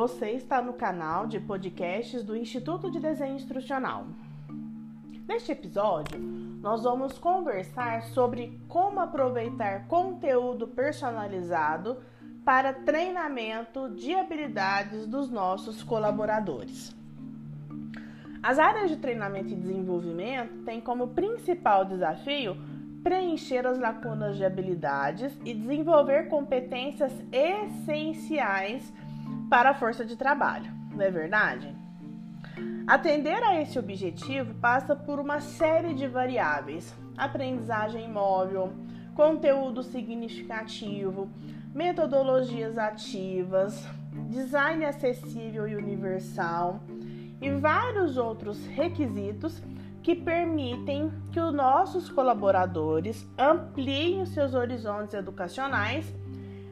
Você está no canal de podcasts do Instituto de Desenho Instrucional. Neste episódio, nós vamos conversar sobre como aproveitar conteúdo personalizado para treinamento de habilidades dos nossos colaboradores. As áreas de treinamento e desenvolvimento têm como principal desafio preencher as lacunas de habilidades e desenvolver competências essenciais para a força de trabalho, não é verdade? Atender a esse objetivo passa por uma série de variáveis: aprendizagem móvel, conteúdo significativo, metodologias ativas, design acessível e universal e vários outros requisitos que permitem que os nossos colaboradores ampliem os seus horizontes educacionais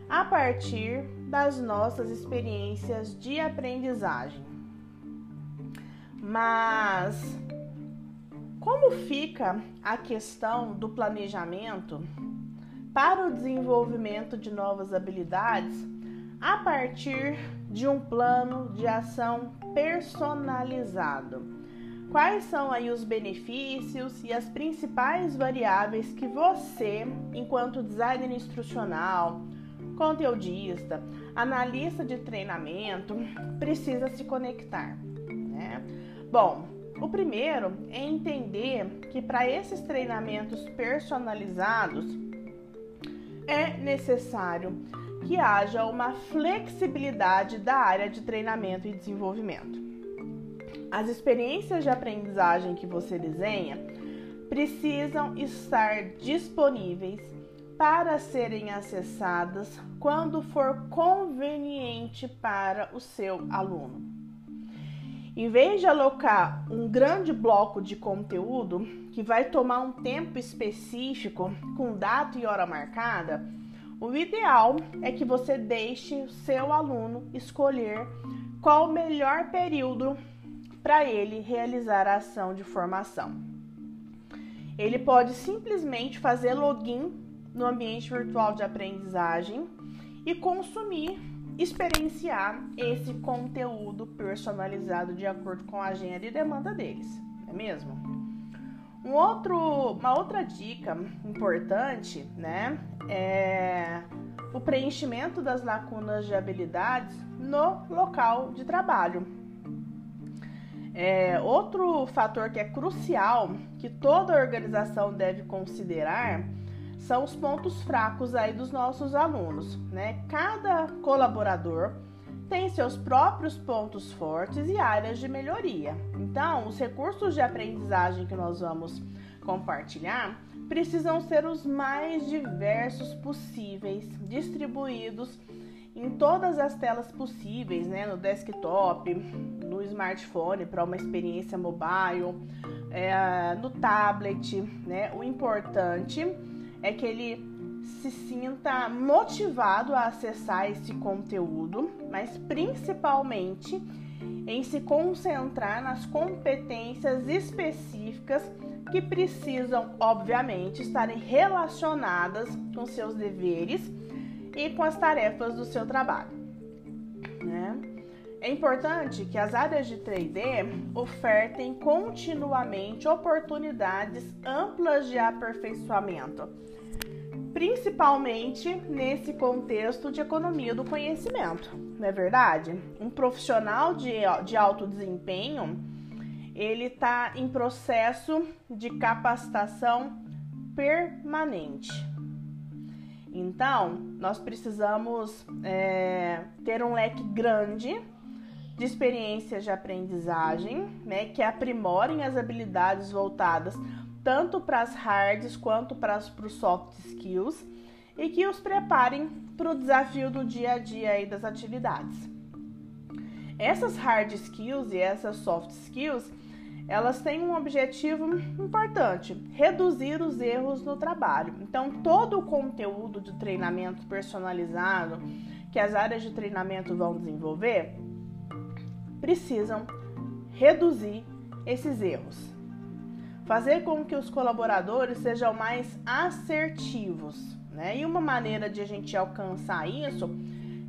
a partir das nossas experiências de aprendizagem. Mas como fica a questão do planejamento para o desenvolvimento de novas habilidades a partir de um plano de ação personalizado? Quais são aí os benefícios e as principais variáveis que você, enquanto designer instrucional, conteudista, analista de treinamento, precisa se conectar, né? Bom, o primeiro é entender que para esses treinamentos personalizados é necessário que haja uma flexibilidade da área de treinamento e desenvolvimento. As experiências de aprendizagem que você desenha precisam estar disponíveis para serem acessadas quando for conveniente para o seu aluno. Em vez de alocar um grande bloco de conteúdo que vai tomar um tempo específico com data e hora marcada, o ideal é que você deixe o seu aluno escolher qual o melhor período para ele realizar a ação de formação. Ele pode simplesmente fazer login no ambiente virtual de aprendizagem e consumir, experienciar esse conteúdo personalizado de acordo com a agenda e demanda deles, é mesmo? Um outro, uma outra dica importante, né, é o preenchimento das lacunas de habilidades no local de trabalho. É, outro fator que é crucial que toda organização deve considerar são os pontos fracos aí dos nossos alunos, né? Cada colaborador tem seus próprios pontos fortes e áreas de melhoria. Então, os recursos de aprendizagem que nós vamos compartilhar precisam ser os mais diversos possíveis, distribuídos em todas as telas possíveis, né? No desktop, no smartphone para uma experiência mobile, é, no tablet, né? O importante é que ele se sinta motivado a acessar esse conteúdo, mas principalmente em se concentrar nas competências específicas que precisam, obviamente, estarem relacionadas com seus deveres e com as tarefas do seu trabalho. Né? É importante que as áreas de 3D ofertem continuamente oportunidades amplas de aperfeiçoamento, principalmente nesse contexto de economia do conhecimento, não é verdade? Um profissional de, de alto desempenho ele está em processo de capacitação permanente. Então, nós precisamos é, ter um leque grande de experiências de aprendizagem, né, que aprimorem as habilidades voltadas tanto para as hards quanto para os soft skills e que os preparem para o desafio do dia a dia aí das atividades. Essas hard skills e essas soft skills elas têm um objetivo importante: reduzir os erros no trabalho. Então, todo o conteúdo de treinamento personalizado que as áreas de treinamento vão desenvolver precisam reduzir esses erros. Fazer com que os colaboradores sejam mais assertivos. Né? E uma maneira de a gente alcançar isso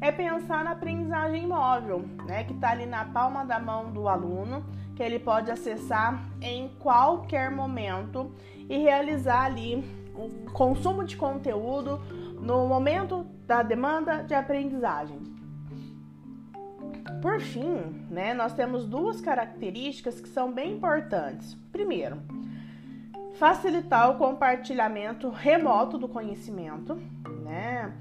é pensar na aprendizagem móvel, né, que está ali na palma da mão do aluno, que ele pode acessar em qualquer momento e realizar ali o consumo de conteúdo no momento da demanda de aprendizagem. Por fim, né, nós temos duas características que são bem importantes. Primeiro, facilitar o compartilhamento remoto do conhecimento, né?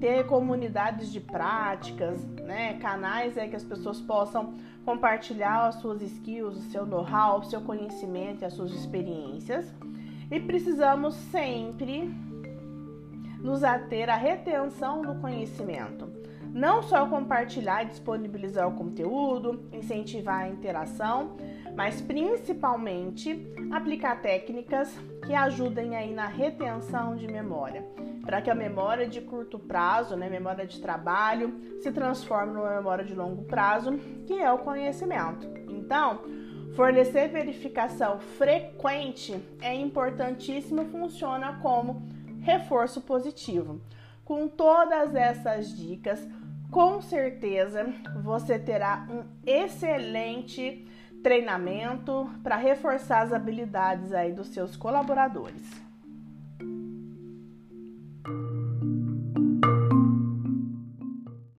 Ter comunidades de práticas, né? Canais é que as pessoas possam compartilhar as suas skills, o seu know-how, o seu conhecimento e as suas experiências. E precisamos sempre nos ater à retenção do conhecimento. Não só compartilhar e disponibilizar o conteúdo, incentivar a interação, mas principalmente aplicar técnicas que ajudem aí na retenção de memória, para que a memória de curto prazo, né, memória de trabalho, se transforme numa memória de longo prazo, que é o conhecimento. Então, fornecer verificação frequente é importantíssimo, funciona como reforço positivo. Com todas essas dicas, com certeza você terá um excelente treinamento para reforçar as habilidades aí dos seus colaboradores.